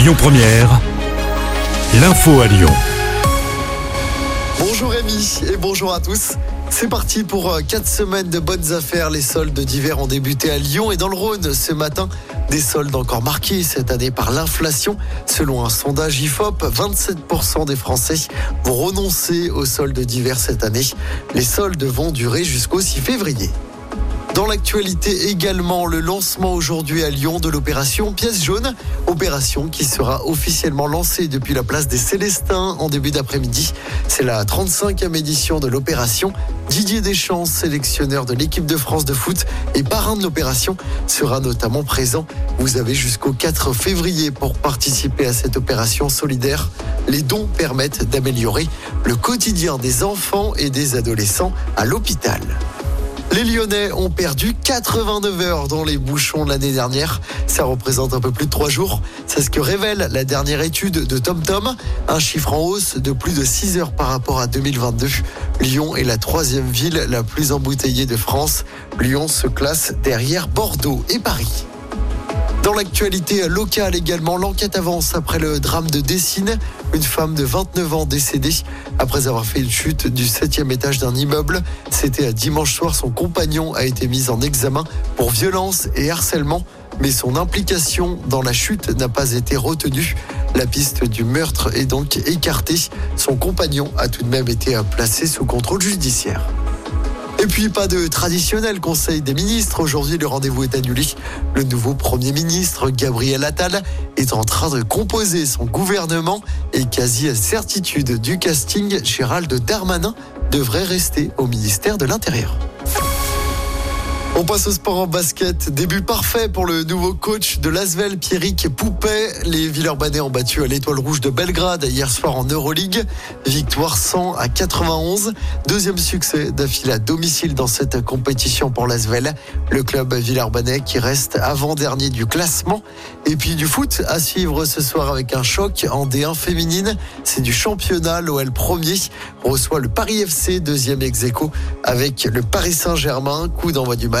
Lyon Première, l'info à Lyon. Bonjour Rémi et bonjour à tous. C'est parti pour 4 semaines de bonnes affaires. Les soldes d'hiver ont débuté à Lyon et dans le Rhône ce matin. Des soldes encore marqués cette année par l'inflation. Selon un sondage IFOP, 27% des Français vont renoncer aux soldes d'hiver cette année. Les soldes vont durer jusqu'au 6 février. Dans l'actualité également, le lancement aujourd'hui à Lyon de l'opération Pièce jaune, opération qui sera officiellement lancée depuis la place des Célestins en début d'après-midi. C'est la 35e édition de l'opération. Didier Deschamps, sélectionneur de l'équipe de France de foot et parrain de l'opération, sera notamment présent. Vous avez jusqu'au 4 février pour participer à cette opération solidaire. Les dons permettent d'améliorer le quotidien des enfants et des adolescents à l'hôpital. Les Lyonnais ont perdu 89 heures dans les bouchons l'année dernière. Ça représente un peu plus de 3 jours. C'est ce que révèle la dernière étude de TomTom. Un chiffre en hausse de plus de 6 heures par rapport à 2022. Lyon est la troisième ville la plus embouteillée de France. Lyon se classe derrière Bordeaux et Paris. Dans l'actualité locale également, l'enquête avance après le drame de Dessine. Une femme de 29 ans décédée après avoir fait une chute du septième étage d'un immeuble. C'était à dimanche soir. Son compagnon a été mis en examen pour violence et harcèlement. Mais son implication dans la chute n'a pas été retenue. La piste du meurtre est donc écartée. Son compagnon a tout de même été placé sous contrôle judiciaire. Et puis pas de traditionnel conseil des ministres. Aujourd'hui, le rendez-vous est annulé. Le nouveau Premier ministre, Gabriel Attal, est en train de composer son gouvernement et quasi certitude du casting, Gérald Darmanin devrait rester au ministère de l'Intérieur. On passe au sport en basket. Début parfait pour le nouveau coach de l'Asvel, Pierrick Poupet. Les Villeurbanais ont battu à l'Étoile Rouge de Belgrade hier soir en Euroleague. Victoire 100 à 91. Deuxième succès d'affilée à domicile dans cette compétition pour l'Asvel. Le club Villeurbanais qui reste avant-dernier du classement. Et puis du foot à suivre ce soir avec un choc en D1 féminine. C'est du championnat. L'OL premier reçoit le Paris FC, deuxième ex avec le Paris Saint-Germain. Coup d'envoi du